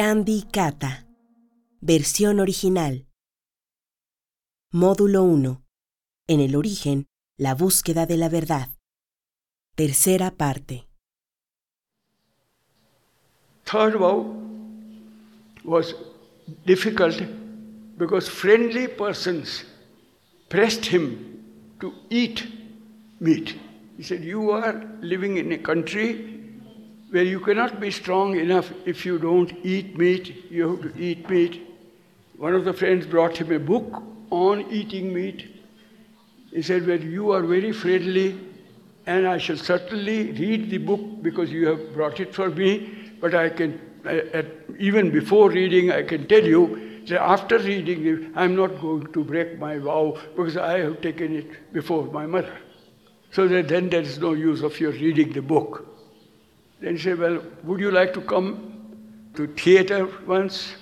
Gandhi Kata. Versión original. Módulo 1. En el origen, la búsqueda de la verdad. Tercera parte. Third vow was difficult because friendly persons pressed him to eat meat. He said, You are living in a country where you cannot be strong enough if you don't eat meat, you have to eat meat. One of the friends brought him a book on eating meat. He said, Well, you are very friendly, and I shall certainly read the book because you have brought it for me. But I can, uh, even before reading, I can tell you that after reading it, I'm not going to break my vow because I have taken it before my mother. So that then there is no use of your reading the book. Then he said, Well, would you like to come to theater once?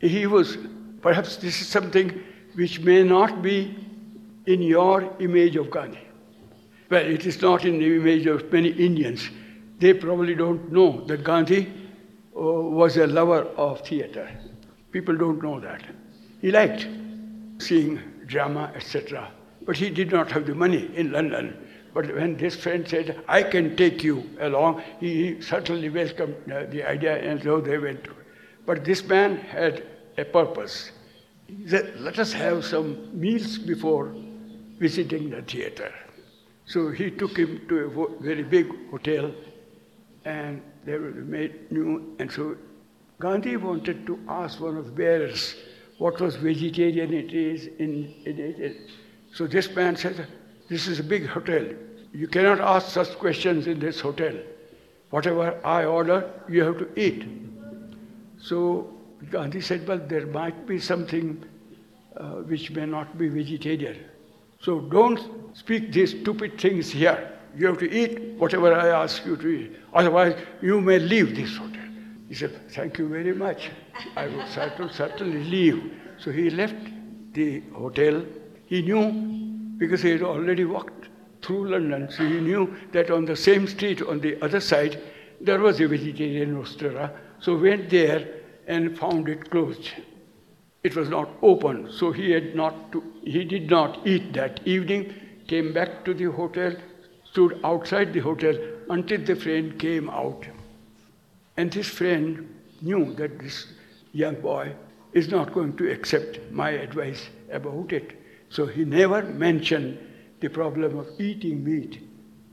He was, perhaps this is something which may not be in your image of Gandhi. Well, it is not in the image of many Indians. They probably don't know that Gandhi uh, was a lover of theater. People don't know that. He liked seeing drama, etc. But he did not have the money in London but when this friend said, I can take you along, he certainly welcomed uh, the idea, and so they went. But this man had a purpose. He said, Let us have some meals before visiting the theater. So he took him to a very big hotel, and they were made new. And so Gandhi wanted to ask one of the bearers what was vegetarian it is in, in it. So this man said, this is a big hotel. You cannot ask such questions in this hotel. Whatever I order, you have to eat. So Gandhi said, Well, there might be something uh, which may not be vegetarian. So don't speak these stupid things here. You have to eat whatever I ask you to eat. Otherwise, you may leave this hotel. He said, Thank you very much. I will certainly leave. So he left the hotel. He knew because he had already walked through London, so he knew that on the same street on the other side there was a vegetarian restaurant. So went there and found it closed. It was not open, so he had not to, he did not eat that evening. Came back to the hotel, stood outside the hotel until the friend came out. And this friend knew that this young boy is not going to accept my advice about it. So he never mentioned the problem of eating meat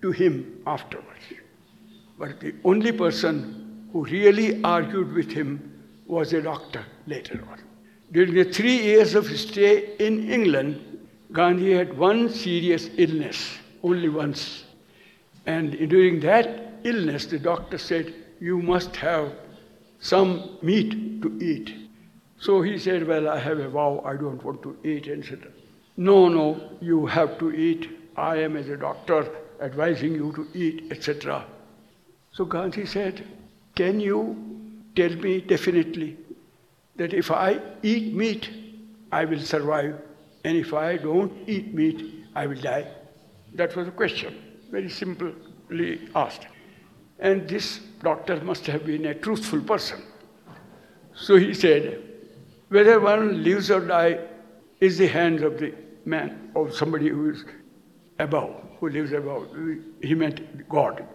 to him afterwards. But the only person who really argued with him was a doctor later on. During the three years of his stay in England, Gandhi had one serious illness, only once. And during that illness, the doctor said, You must have some meat to eat. So he said, Well, I have a vow, I don't want to eat, and said, no, no, you have to eat. I am, as a doctor, advising you to eat, etc. So Gandhi said, Can you tell me definitely that if I eat meat, I will survive, and if I don't eat meat, I will die? That was a question, very simply asked. And this doctor must have been a truthful person. So he said, Whether one lives or dies is the hands of the man or somebody who is above, who lives above. He meant God.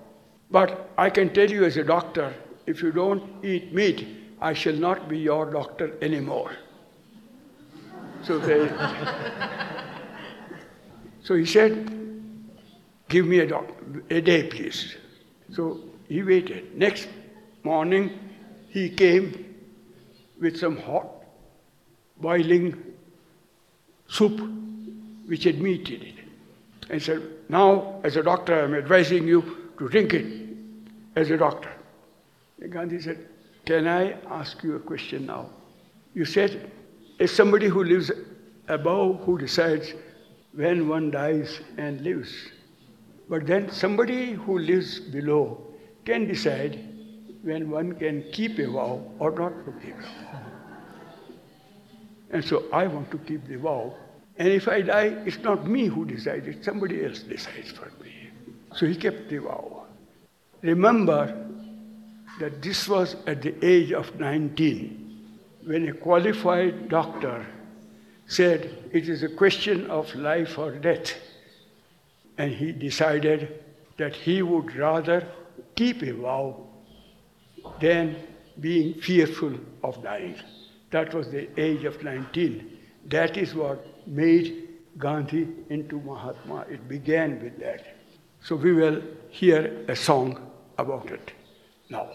But I can tell you as a doctor, if you don't eat meat, I shall not be your doctor anymore. So they, so he said, give me a, doc- a day, please. So he waited. Next morning, he came with some hot, boiling soup which had meat in it. And said, Now, as a doctor, I'm advising you to drink it as a doctor. And Gandhi said, Can I ask you a question now? You said, as somebody who lives above who decides when one dies and lives. But then somebody who lives below can decide when one can keep a vow or not to keep a vow. And so I want to keep the vow and if I die, it's not me who decides, somebody else decides for me. So he kept the vow. Remember, that this was at the age of 19 when a qualified doctor said it is a question of life or death. And he decided that he would rather keep a vow than being fearful of dying. That was the age of 19. That is what made Gandhi into Mahatma. It began with that. So we will hear a song about it now.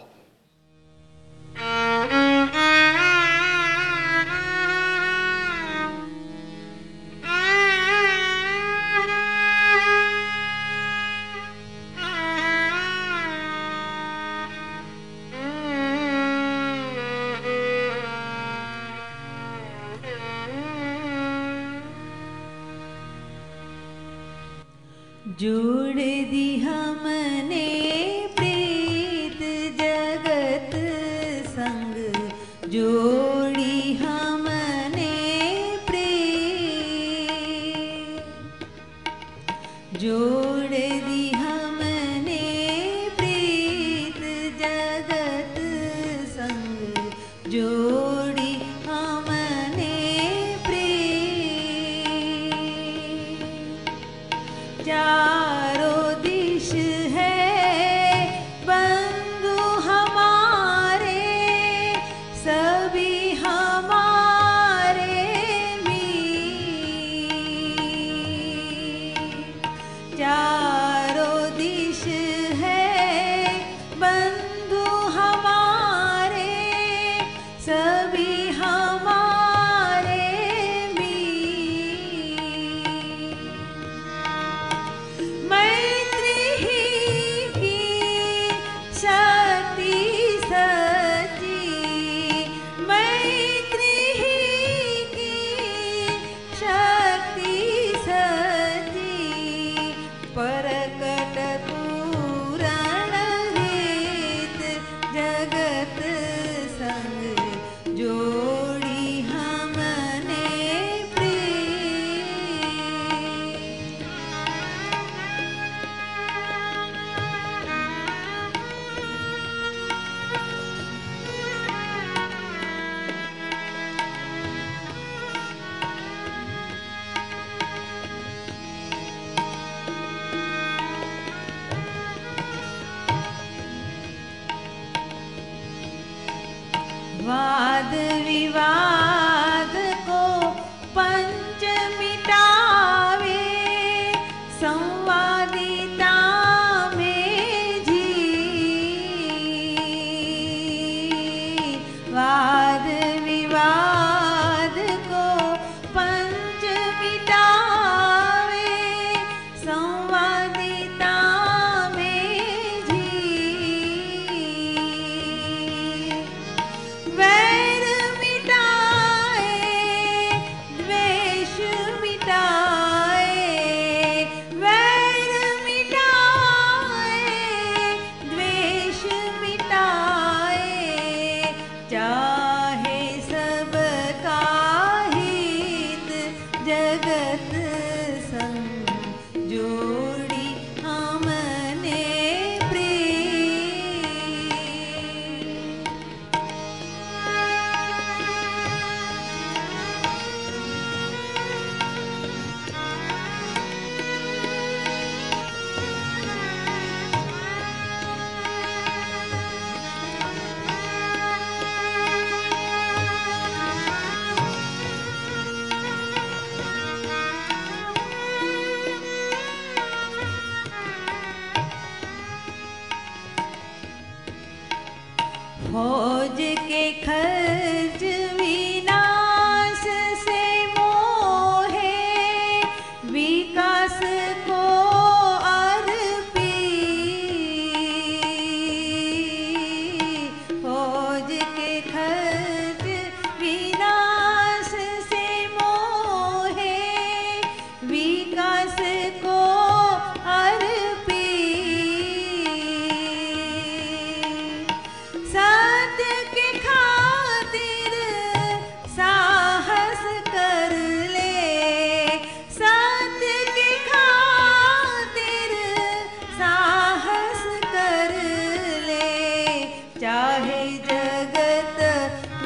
जगत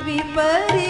विपरीत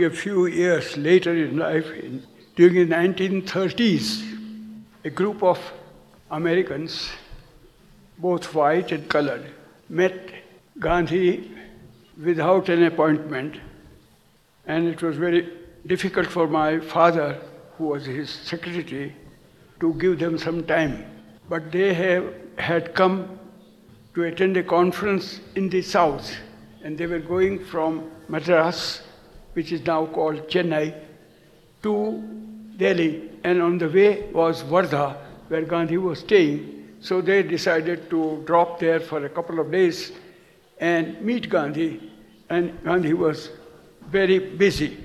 Going a few years later in life, in, during the 1930s, a group of Americans, both white and colored, met Gandhi without an appointment. And it was very difficult for my father, who was his secretary, to give them some time. But they have, had come to attend a conference in the south, and they were going from Madras, which is now called Chennai, to Delhi, and on the way was Wardha, where Gandhi was staying. So they decided to drop there for a couple of days and meet Gandhi, and Gandhi was very busy.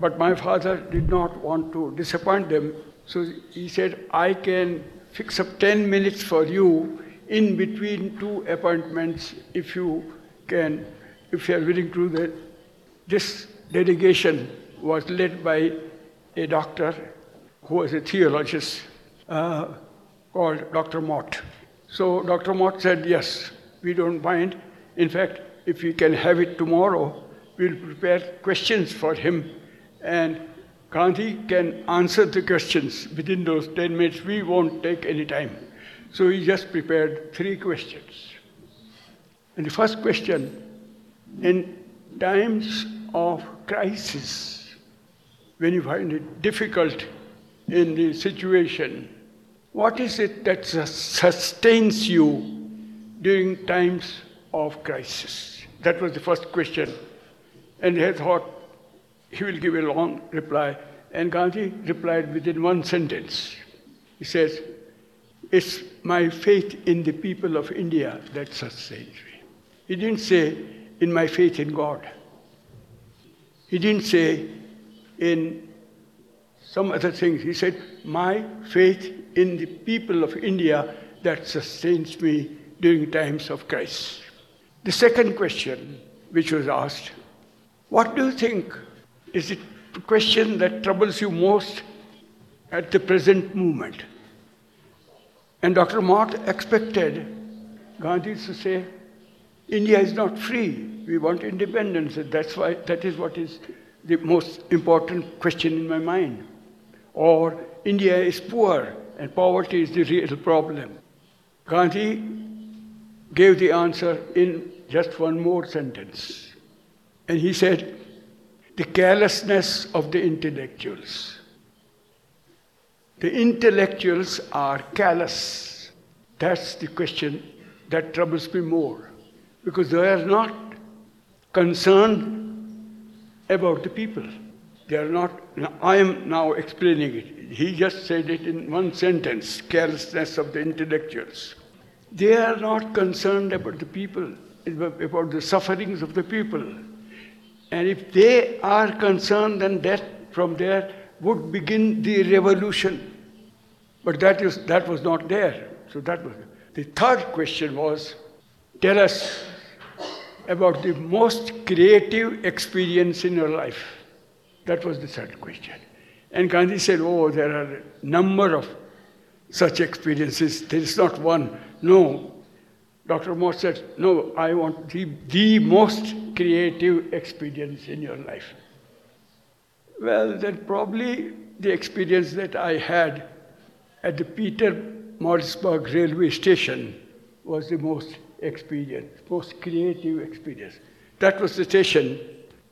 But my father did not want to disappoint them, so he said, I can fix up 10 minutes for you in between two appointments if you can, if you are willing to do that. This delegation was led by a doctor who was a theologist uh, called Dr. Mott. So Dr. Mott said, Yes, we don't mind. In fact, if we can have it tomorrow, we'll prepare questions for him and Gandhi can answer the questions within those 10 minutes. We won't take any time. So he just prepared three questions. And the first question in times of crisis, when you find it difficult in the situation, what is it that sustains you during times of crisis? That was the first question. And he thought he will give a long reply. And Gandhi replied within one sentence. He says, It's my faith in the people of India that sustains me. He didn't say, In my faith in God. He didn't say, In some other things. He said, My faith in the people of India that sustains me during times of crisis. The second question, which was asked, What do you think is the question that troubles you most at the present moment? And Dr. Mott expected Gandhi to say, India is not free. We want independence. That's why that is what is the most important question in my mind. Or India is poor and poverty is the real problem. Gandhi gave the answer in just one more sentence. And he said, the carelessness of the intellectuals. The intellectuals are callous. That's the question that troubles me more. Because they are not concerned about the people. They are not, I am now explaining it. He just said it in one sentence carelessness of the intellectuals. They are not concerned about the people, about the sufferings of the people. And if they are concerned, then that from there would begin the revolution. But that, is, that was not there. So that was the third question was tell us about the most creative experience in your life. That was the third question. And Gandhi said, Oh, there are a number of such experiences. There is not one. No. Dr. Moore said, No, I want the, the most creative experience in your life. Well, then probably the experience that I had at the Peter Marisburg railway station was the most experience, most creative experience. That was the station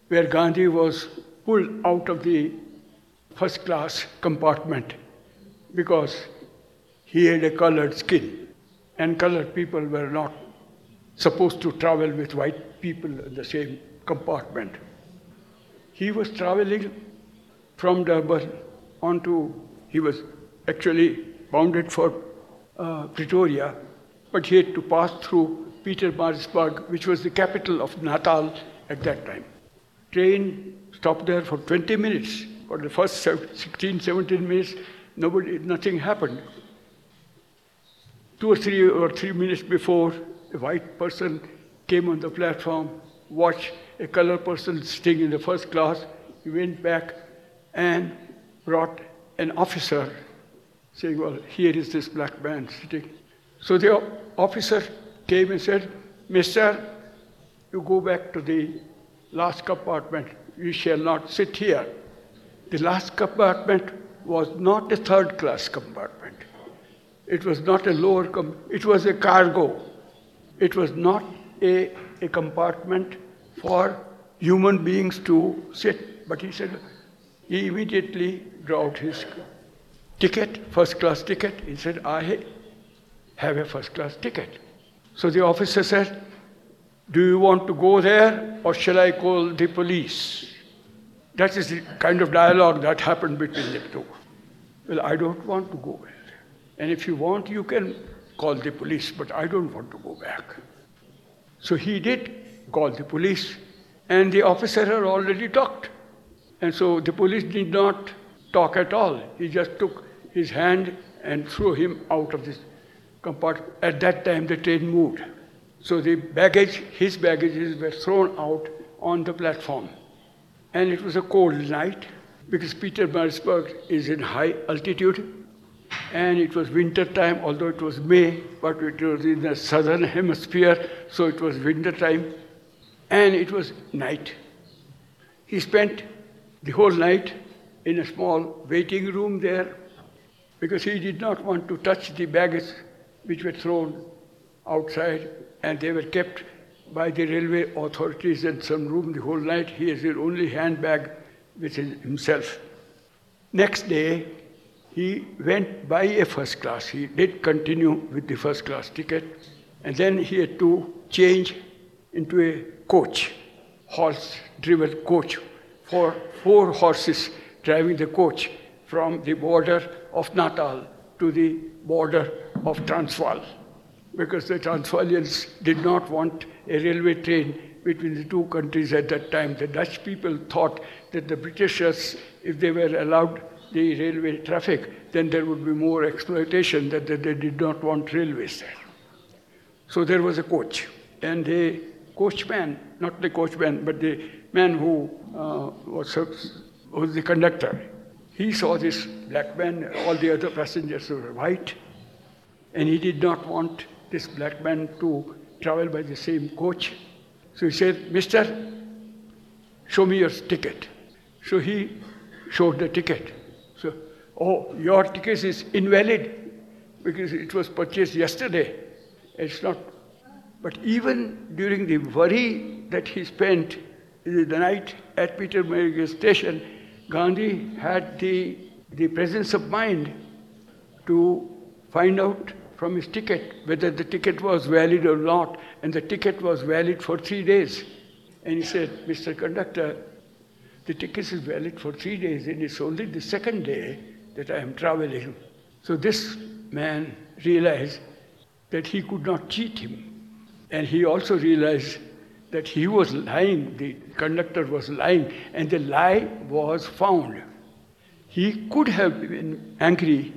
where Gandhi was pulled out of the first class compartment because he had a colored skin and colored people were not supposed to travel with white people in the same compartment. He was traveling from Durban onto, he was actually bounded for uh, Pretoria, but he had to pass through Pietermaritzburg, which was the capital of Natal at that time. Train stopped there for 20 minutes. For the first 16, 17 minutes, nobody, nothing happened. Two or three or three minutes before, a white person came on the platform, watched a colored person sitting in the first class. He went back and brought an officer saying, Well, here is this black man sitting. So the officer came and said, Mister, you go back to the last compartment. You shall not sit here. The last compartment was not a third class compartment. It was not a lower, com- it was a cargo. It was not a, a compartment for human beings to sit. But he said, he immediately drew out his ticket, first class ticket. He said, I have a first class ticket. So the officer said, Do you want to go there or shall I call the police? That is the kind of dialogue that happened between the two. Well, I don't want to go there. And if you want, you can call the police, but I don't want to go back. So he did call the police, and the officer had already talked. And so the police did not talk at all. He just took his hand and threw him out of this compartment. At that time, the train moved. So the baggage, his baggages were thrown out on the platform. And it was a cold night because Pietermaritzburg is in high altitude. And it was winter time, although it was May, but it was in the southern hemisphere, so it was winter time. And it was night. He spent the whole night in a small waiting room there because he did not want to touch the baggage which were thrown outside and they were kept by the railway authorities in some room the whole night. He has his only handbag with himself. Next day, he went by a first class. He did continue with the first class ticket, and then he had to change into a coach, horse driven coach, for four horses driving the coach from the border of Natal to the border of Transvaal. Because the Transvaalians did not want a railway train between the two countries at that time. The Dutch people thought that the Britishers, if they were allowed the railway traffic, then there would be more exploitation, that they did not want railways there. So there was a coach, and the coachman, not the coachman, but the man who uh, was, was the conductor, he saw this black man, all the other passengers were white, and he did not want this black man to travel by the same coach. So he said, Mister, show me your ticket. So he showed the ticket. So, oh, your ticket is invalid because it was purchased yesterday. It's not. But even during the worry that he spent the night at Pietermaritzburg station, Gandhi had the, the presence of mind to find out from his ticket whether the ticket was valid or not, and the ticket was valid for three days. And he said, Mr. Conductor, the ticket is valid for three days, and it's only the second day that I am traveling. So this man realized that he could not cheat him. And he also realized that he was lying, the conductor was lying, and the lie was found. He could have been angry,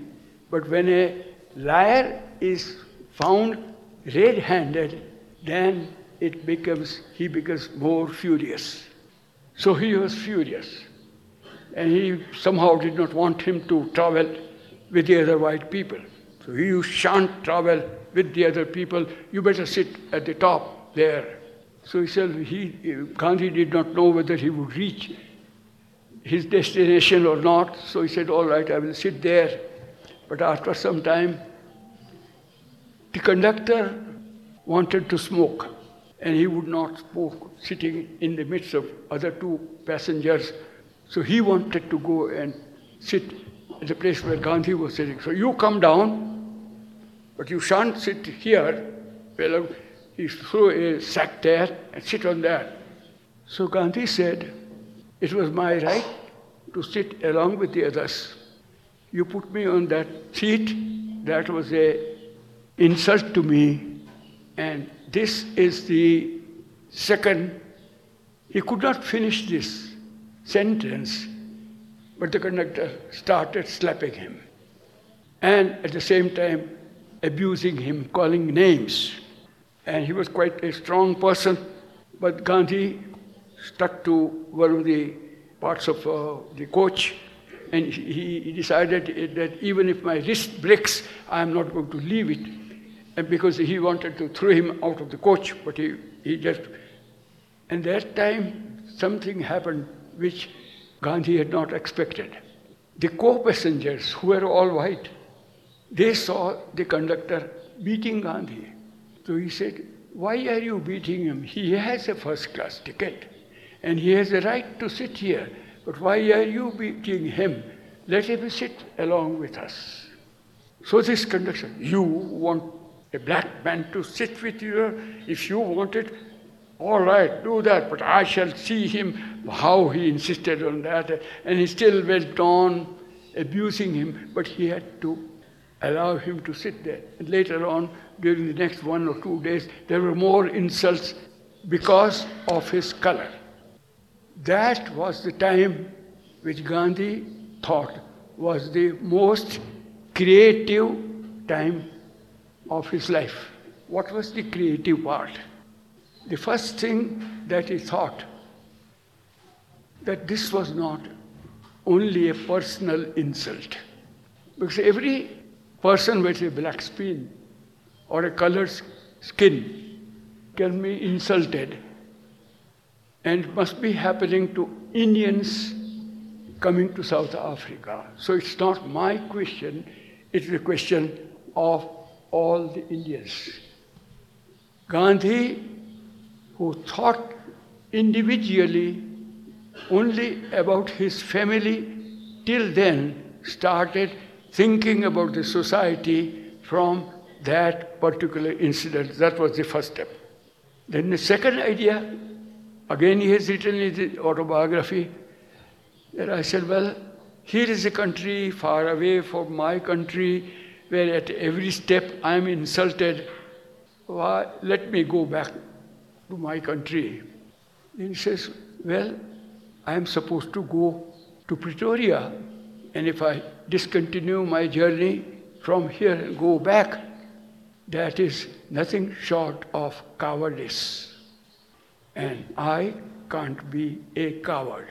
but when a liar is found red handed, then it becomes, he becomes more furious. So he was furious. And he somehow did not want him to travel with the other white people. So you shan't travel with the other people, you better sit at the top there. So he said he, Gandhi did not know whether he would reach his destination or not. So he said, All right, I will sit there. But after some time, the conductor wanted to smoke, and he would not smoke sitting in the midst of other two passengers. So he wanted to go and sit at the place where Gandhi was sitting. So you come down, but you shan't sit here. Well, he threw a sack there and sit on that. So Gandhi said, It was my right to sit along with the others. You put me on that seat, that was a insult to me, and this is the second. He could not finish this sentence, but the conductor started slapping him and at the same time abusing him, calling names. And he was quite a strong person, but Gandhi stuck to one of the parts of uh, the coach and he, he decided that even if my wrist breaks, I am not going to leave it. And because he wanted to throw him out of the coach, but he, he just. And that time, something happened which Gandhi had not expected. The co passengers, who were all white, they saw the conductor beating Gandhi. So he said, Why are you beating him? He has a first class ticket and he has a right to sit here. But why are you beating him? Let him sit along with us. So this conductor, you want a black man to sit with you? If you want it, all right, do that, but I shall see him how he insisted on that. And he still went on abusing him, but he had to allow him to sit there. And later on, during the next one or two days, there were more insults because of his color. That was the time which Gandhi thought was the most creative time of his life. What was the creative part? The first thing that he thought that this was not only a personal insult. Because every person with a black skin or a colored skin can be insulted and must be happening to Indians coming to South Africa. So it's not my question, it's the question of all the Indians. Gandhi, who thought individually only about his family, till then started thinking about the society from that particular incident. That was the first step. Then the second idea, again he has written in his autobiography, that I said, well, here is a country far away from my country where at every step I am insulted. Why, let me go back to my country. Then he says, well, I am supposed to go to Pretoria. And if I discontinue my journey from here and go back, that is nothing short of cowardice. And I can't be a coward.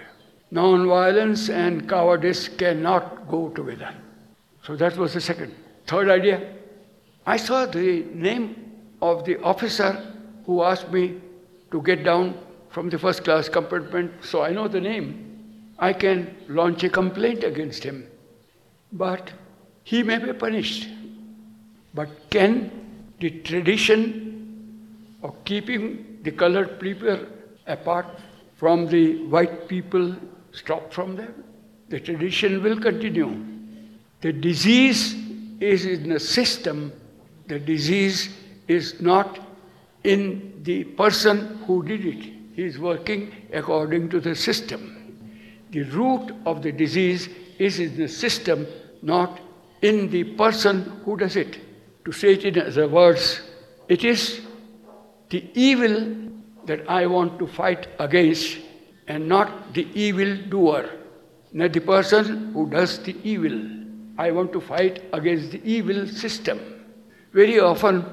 Non-violence and cowardice cannot go together. So that was the second. Third idea, I saw the name of the officer who asked me to get down from the first class compartment, so I know the name. I can launch a complaint against him. But he may be punished. But can the tradition of keeping the colored people apart from the white people stop from them. The tradition will continue. The disease is in the system, the disease is not in the person who did it. He is working according to the system. the root of the disease is in the system, not in the person who does it. To say it in other words, it is the evil that I want to fight against and not the evil doer, not the person who does the evil. I want to fight against the evil system. Very often,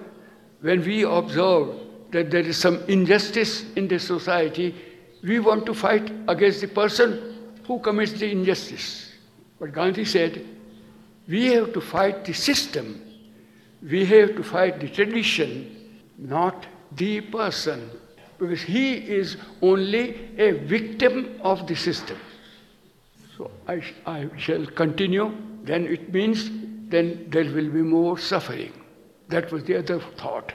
when we observe that there is some injustice in the society, we want to fight against the person who commits the injustice. But Gandhi said, we have to fight the system, we have to fight the tradition, not the person, because he is only a victim of the system. So I, I shall continue, then it means then there will be more suffering. That was the other thought.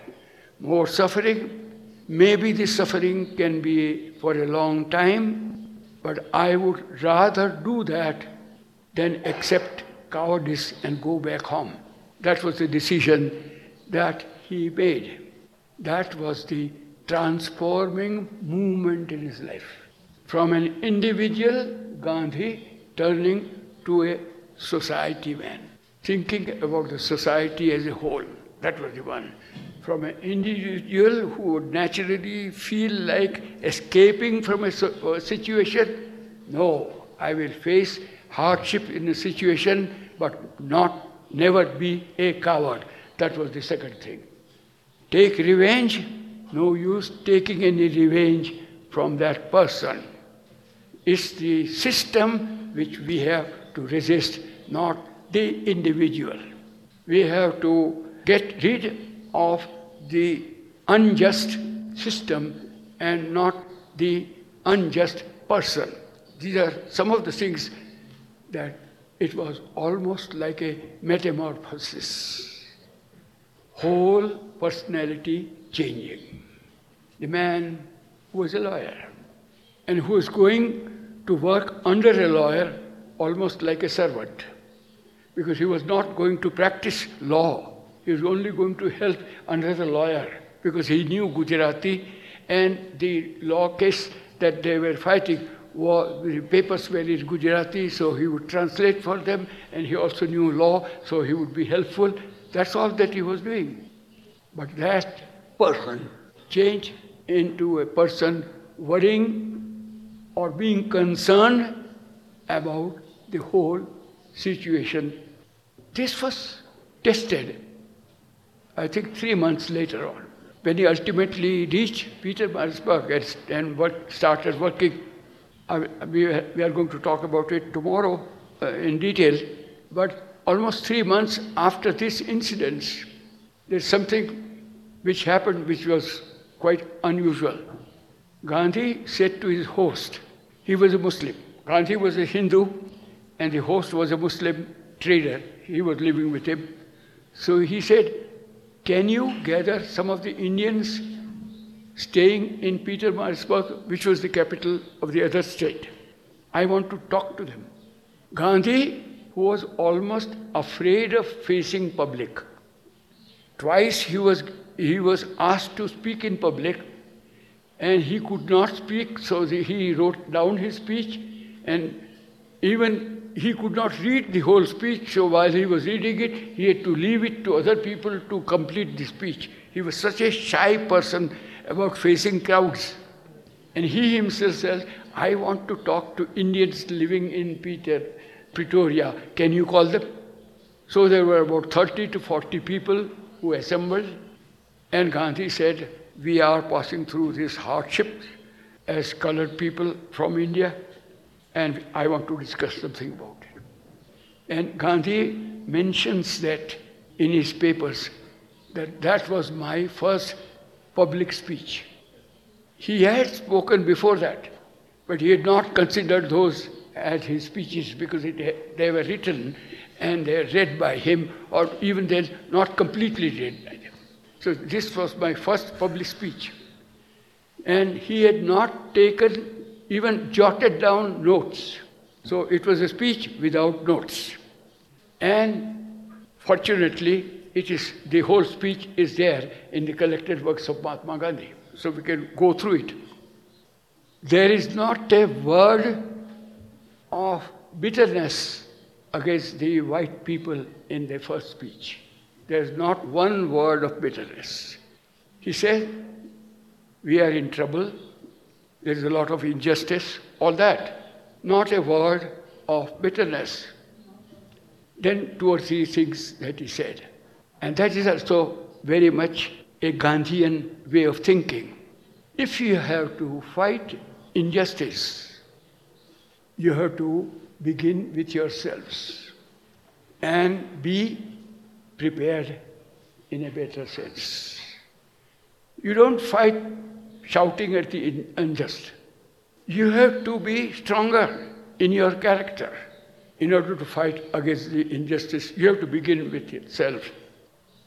More suffering. Maybe the suffering can be for a long time, but I would rather do that than accept cowardice and go back home. That was the decision that he made. That was the transforming movement in his life. From an individual, Gandhi, turning to a society man, thinking about the society as a whole. That was the one. From an individual who would naturally feel like escaping from a, situation, no, I will face hardship in a situation, but not never be a coward. That was the second thing. Take revenge, no use taking any revenge from that person. It's the system which we have to resist, not the individual. We have to get rid of the unjust system and not the unjust person. These are some of the things that it was almost like a metamorphosis. Whole personality changing. The man who was a lawyer and who is going to work under a lawyer almost like a servant because he was not going to practice law. He was only going to help the lawyer because he knew Gujarati and the law case that they were fighting was, the papers were in Gujarati, so he would translate for them, and he also knew law, so he would be helpful. That's all that he was doing. But that person changed into a person worrying or being concerned about the whole situation. This was tested, I think, three months later on, when he ultimately reached Pietermaritzburg and, and started working we are going to talk about it tomorrow uh, in detail, but almost three months after this incident, there's something which happened which was quite unusual. Gandhi said to his host, he was a Muslim. Gandhi was a Hindu, and the host was a Muslim trader. He was living with him. So he said, Can you gather some of the Indians staying in Pietermaritzburg, which was the capital of the other state. I want to talk to them. Gandhi, who was almost afraid of facing public, twice he was, he was asked to speak in public and he could not speak, so he wrote down his speech and even he could not read the whole speech, so while he was reading it, he had to leave it to other people to complete the speech. He was such a shy person about facing crowds. And he himself says, I want to talk to Indians living in Peter, Pretoria. Can you call them? So there were about 30 to 40 people who assembled. And Gandhi said, We are passing through this hardship as colored people from India, and I want to discuss something about it. And Gandhi mentions that in his papers that that was my first public speech. He had spoken before that, but he had not considered those as his speeches because it, they were written and they were read by him, or even then not completely read by them. So this was my first public speech. And he had not taken, even jotted down notes. So it was a speech without notes. And fortunately, it is, the whole speech is there in the collected works of Mahatma Gandhi. So we can go through it. There is not a word of bitterness against the white people in the first speech. There's not one word of bitterness. He said, We are in trouble, there is a lot of injustice, all that. Not a word of bitterness. Then two or three things that he said. And that is also very much a Gandhian way of thinking. If you have to fight injustice, you have to begin with yourselves and be prepared in a better sense. You don't fight shouting at the unjust. You have to be stronger in your character in order to fight against the injustice. You have to begin with yourself.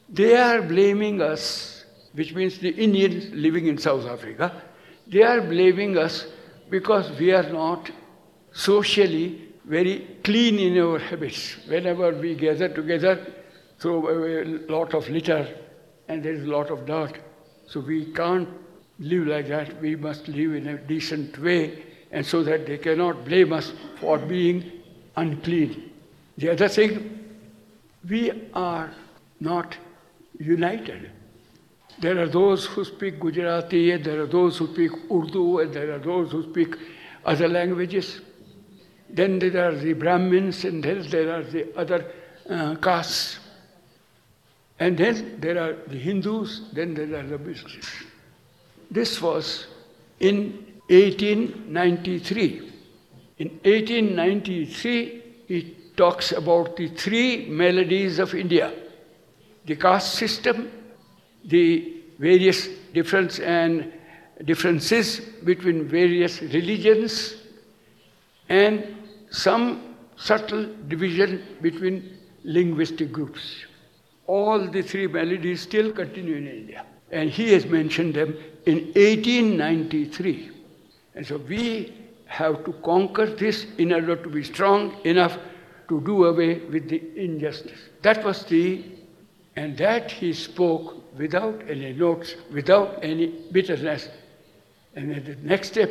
They are blaming us, which means the Indians living in South Africa, they are blaming us because we are not socially very clean in our habits. Whenever we gather together, throw away a lot of litter and there is a lot of dirt. So we can't live like that. We must live in a decent way and so that they cannot blame us for being unclean. The other thing, we are not united. There are those who speak Gujarati, and there are those who speak Urdu, and there are those who speak other languages. Then there are the Brahmins, and then there are the other uh, castes. And then there are the Hindus, then there are the Muslims. This was in 1893. In 1893, he talks about the three melodies of India the caste system, the various difference and differences between various religions, and some subtle division between linguistic groups. All the three melodies still continue in India. And he has mentioned them in 1893. And so we have to conquer this in order to be strong enough to do away with the injustice. That was the, and that he spoke without any notes, without any bitterness. And the next step,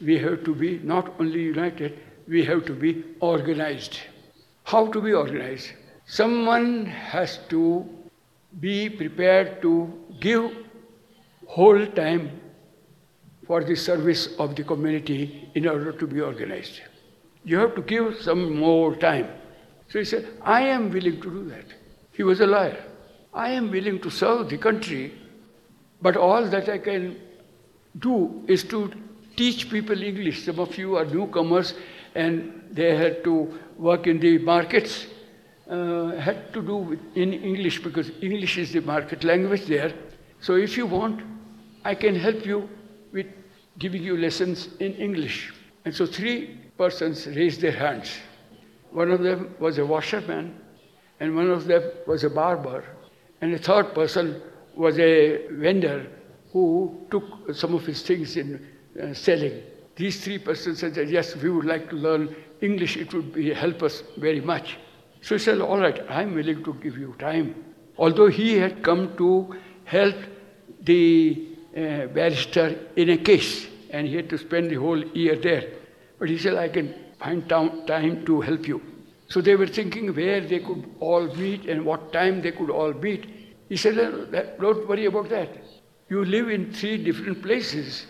we have to be not only united, we have to be organized. How to be organized? Someone has to be prepared to give whole time for the service of the community in order to be organized. You have to give some more time. So he said, I am willing to do that. He was a lawyer. I am willing to serve the country, but all that I can do is to teach people English. Some of you are newcomers and they had to work in the markets, uh, had to do in English because English is the market language there. So if you want, I can help you with giving you lessons in English. And so three persons raised their hands. One of them was a washerman, and one of them was a barber, and a third person was a vendor who took some of his things in uh, selling. These three persons said that, yes, we would like to learn English, it would be, help us very much. So he said, all right, I'm willing to give you time. Although he had come to help the uh, barrister in a case, and he had to spend the whole year there. But he said, I can find time to help you. So they were thinking where they could all meet and what time they could all meet. He said, Don't worry about that. You live in three different places,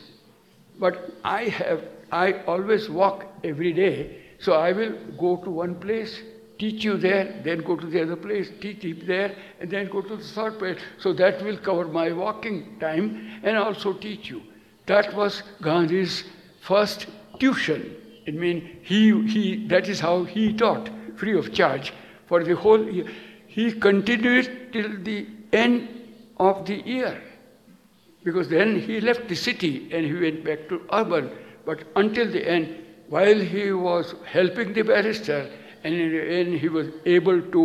but I have, I always walk every day, so I will go to one place teach you there, then go to the other place, teach you there, and then go to the third place. So that will cover my walking time and also teach you. That was Gandhi's first tuition. It means he, he, that is how he taught, free of charge, for the whole year. He continued till the end of the year. Because then he left the city and he went back to Durban. But until the end, while he was helping the barrister, and in the end he was able to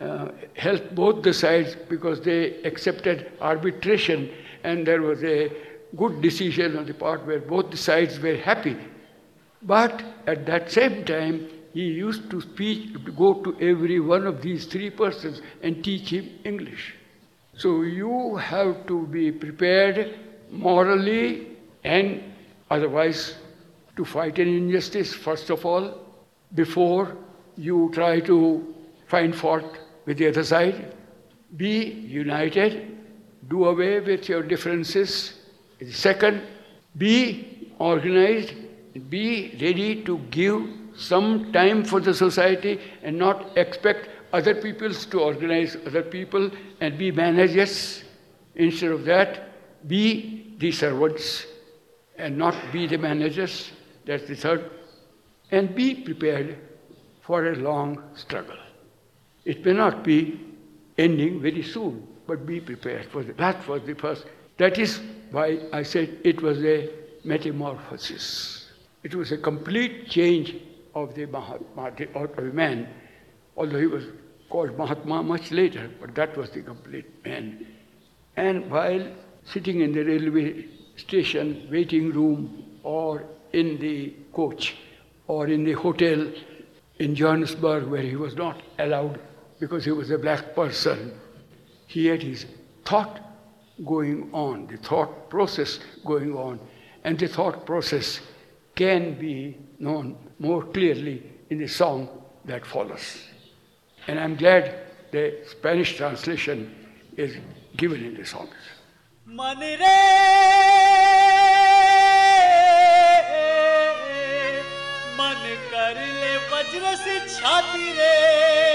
uh, help both the sides because they accepted arbitration and there was a good decision on the part where both the sides were happy. But at that same time, he used to speak, to go to every one of these three persons and teach him English. So you have to be prepared morally and otherwise to fight an injustice, first of all, before you try to find fault with the other side. Be united, do away with your differences. Second, be organized, be ready to give some time for the society and not expect other peoples to organize other people and be managers. Instead of that, be the servants and not be the managers. That's the third. And be prepared for a long struggle. It may not be ending very soon, but be prepared for that. That was the first. That is why I said it was a metamorphosis. It was a complete change of the Mahatma, of a man, although he was called Mahatma much later, but that was the complete man. And while sitting in the railway station, waiting room, or in the coach, or in the hotel in Johannesburg, where he was not allowed because he was a black person, he had his thought going on, the thought process going on. And the thought process can be known more clearly in the song that follows. And I'm glad the Spanish translation is given in the songs. मन मन कर ले वज्र से छाती रे।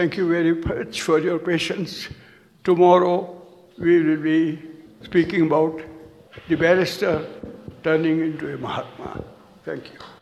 Thank you very much for your patience. Tomorrow we will be speaking about the barrister turning into a Mahatma. Thank you.